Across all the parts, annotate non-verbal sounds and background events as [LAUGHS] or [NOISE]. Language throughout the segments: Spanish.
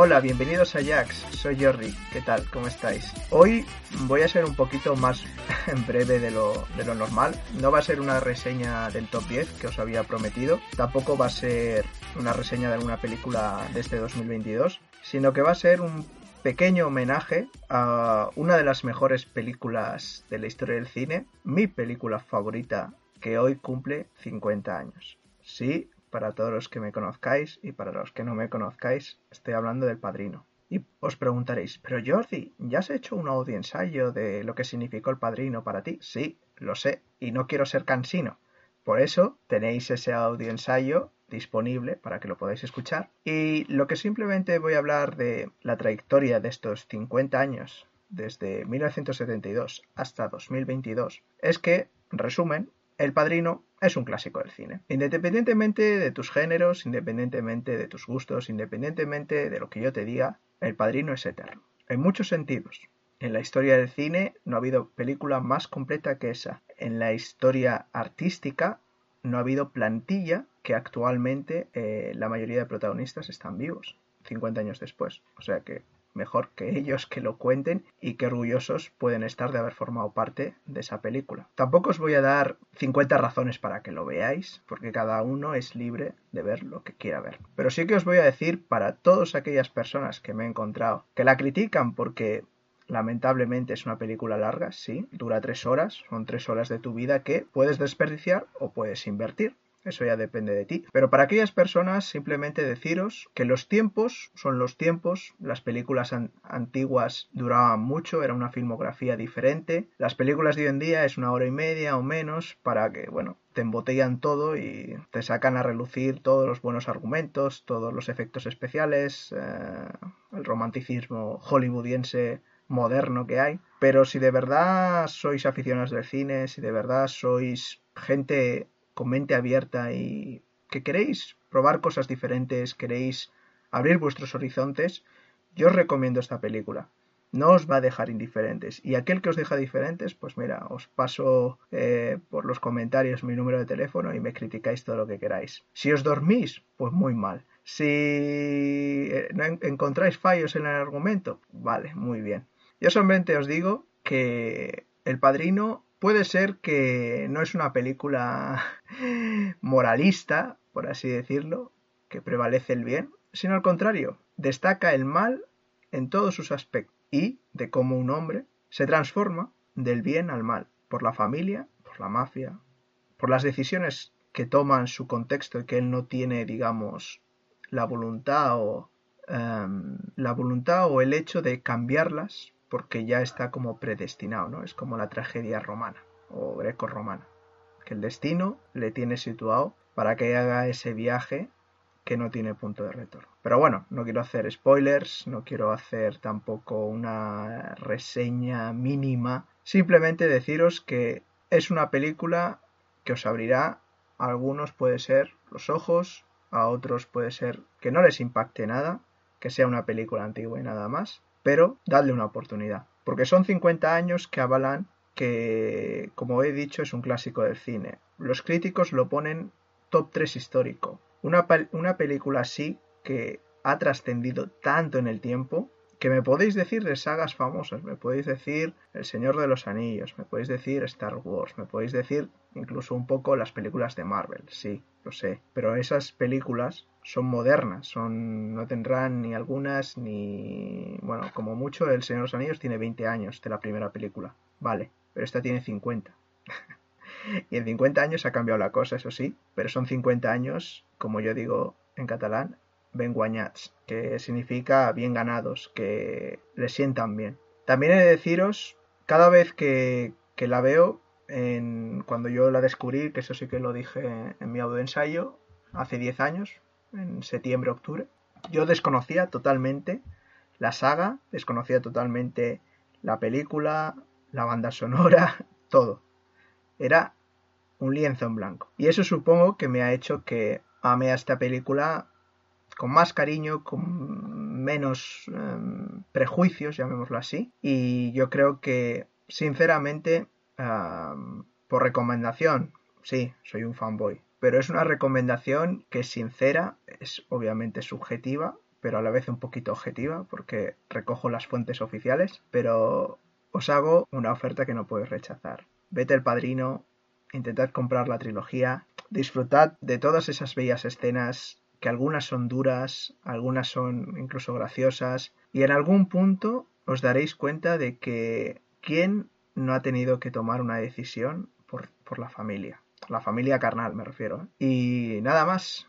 Hola, bienvenidos a Jax, soy Jordi, ¿qué tal? ¿Cómo estáis? Hoy voy a ser un poquito más [LAUGHS] breve de lo, de lo normal, no va a ser una reseña del top 10 que os había prometido, tampoco va a ser una reseña de alguna película de este 2022, sino que va a ser un pequeño homenaje a una de las mejores películas de la historia del cine, mi película favorita que hoy cumple 50 años. Sí, para todos los que me conozcáis y para los que no me conozcáis, estoy hablando del padrino. Y os preguntaréis, pero Jordi, ¿ya has hecho un audio ensayo de lo que significó el padrino para ti? Sí, lo sé, y no quiero ser cansino. Por eso tenéis ese audio ensayo disponible para que lo podáis escuchar. Y lo que simplemente voy a hablar de la trayectoria de estos 50 años, desde 1972 hasta 2022, es que, en resumen, el Padrino es un clásico del cine. Independientemente de tus géneros, independientemente de tus gustos, independientemente de lo que yo te diga, El Padrino es eterno. En muchos sentidos. En la historia del cine no ha habido película más completa que esa. En la historia artística no ha habido plantilla que actualmente eh, la mayoría de protagonistas están vivos, 50 años después. O sea que mejor que ellos que lo cuenten y que orgullosos pueden estar de haber formado parte de esa película. Tampoco os voy a dar 50 razones para que lo veáis, porque cada uno es libre de ver lo que quiera ver. Pero sí que os voy a decir para todas aquellas personas que me he encontrado que la critican porque lamentablemente es una película larga, sí, dura tres horas, son tres horas de tu vida que puedes desperdiciar o puedes invertir. Eso ya depende de ti. Pero para aquellas personas, simplemente deciros que los tiempos son los tiempos. Las películas antiguas duraban mucho, era una filmografía diferente. Las películas de hoy en día es una hora y media o menos para que, bueno, te embotellan todo y te sacan a relucir todos los buenos argumentos, todos los efectos especiales, eh, el romanticismo hollywoodiense moderno que hay. Pero si de verdad sois aficionados del cine, si de verdad sois gente con mente abierta y que queréis probar cosas diferentes, queréis abrir vuestros horizontes, yo os recomiendo esta película. No os va a dejar indiferentes. Y aquel que os deja diferentes, pues mira, os paso eh, por los comentarios mi número de teléfono y me criticáis todo lo que queráis. Si os dormís, pues muy mal. Si eh, encontráis fallos en el argumento, vale, muy bien. Yo solamente os digo que El Padrino puede ser que no es una película [LAUGHS] moralista, por así decirlo, que prevalece el bien, sino al contrario, destaca el mal en todos sus aspectos y de cómo un hombre se transforma del bien al mal, por la familia, por la mafia, por las decisiones que toma en su contexto y que él no tiene, digamos, la voluntad o em, la voluntad o el hecho de cambiarlas porque ya está como predestinado, ¿no? Es como la tragedia romana o greco-romana, que el destino le tiene situado para que haga ese viaje que no tiene punto de retorno. Pero bueno, no quiero hacer spoilers, no quiero hacer tampoco una reseña mínima, simplemente deciros que es una película que os abrirá a algunos puede ser los ojos, a otros puede ser que no les impacte nada, que sea una película antigua y nada más, pero dadle una oportunidad, porque son 50 años que avalan que, como he dicho, es un clásico del cine. Los críticos lo ponen top 3 histórico. Una, una película así que ha trascendido tanto en el tiempo que me podéis decir de sagas famosas, me podéis decir El Señor de los Anillos, me podéis decir Star Wars, me podéis decir incluso un poco las películas de Marvel, sí, lo sé, pero esas películas son modernas, son no tendrán ni algunas ni bueno, como mucho El Señor de los Anillos tiene 20 años de la primera película. Vale, pero esta tiene 50. [LAUGHS] y en 50 años ha cambiado la cosa, eso sí, pero son 50 años, como yo digo en catalán, ben guanyats, que significa bien ganados, que le sientan bien. También he de deciros, cada vez que, la veo, en, cuando yo la descubrí, que eso sí que lo dije en mi audio ensayo, hace 10 años, en septiembre, octubre, yo desconocía totalmente la saga, desconocía totalmente la película, la banda sonora, [LAUGHS] todo. Era un lienzo en blanco. Y eso supongo que me ha hecho que ame a esta película con más cariño, con menos em, prejuicios, llamémoslo así. Y yo creo que, sinceramente, por recomendación, sí, soy un fanboy. Pero es una recomendación que es sincera, es obviamente subjetiva, pero a la vez un poquito objetiva, porque recojo las fuentes oficiales. Pero os hago una oferta que no podéis rechazar. Vete el padrino, intentad comprar la trilogía, disfrutad de todas esas bellas escenas que algunas son duras, algunas son incluso graciosas, y en algún punto os daréis cuenta de que quién no ha tenido que tomar una decisión por, por la familia. La familia carnal, me refiero. ¿eh? Y nada más.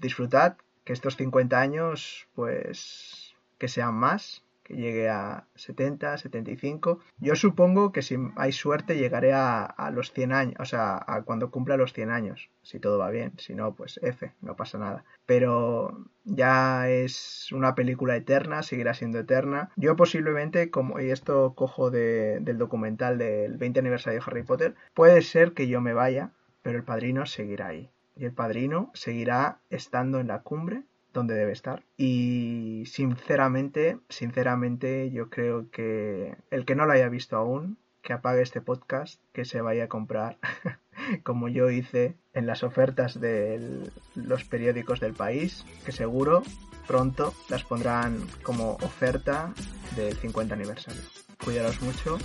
Disfrutad que estos 50 años, pues, que sean más que llegue a 70, 75. Yo supongo que si hay suerte llegaré a, los 100 años, o sea, a cuando cumpla los 100 años, si todo va bien, si no, pues F, no pasa nada. Pero ya es una película eterna, seguirá siendo eterna. Yo posiblemente, como y esto cojo del documental del 20 aniversario de Harry Potter, puede ser que yo me vaya, pero el padrino seguirá ahí. Y el padrino seguirá estando en la cumbre donde debe estar. Y sinceramente, sinceramente, yo creo que el que no lo haya visto aún, que apague este podcast, que se vaya a comprar, [LAUGHS] como yo hice en las ofertas de los periódicos del país, que seguro pronto las pondrán como oferta del 50 aniversario. Cuidaros mucho,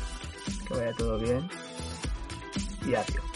que vaya todo bien y adiós.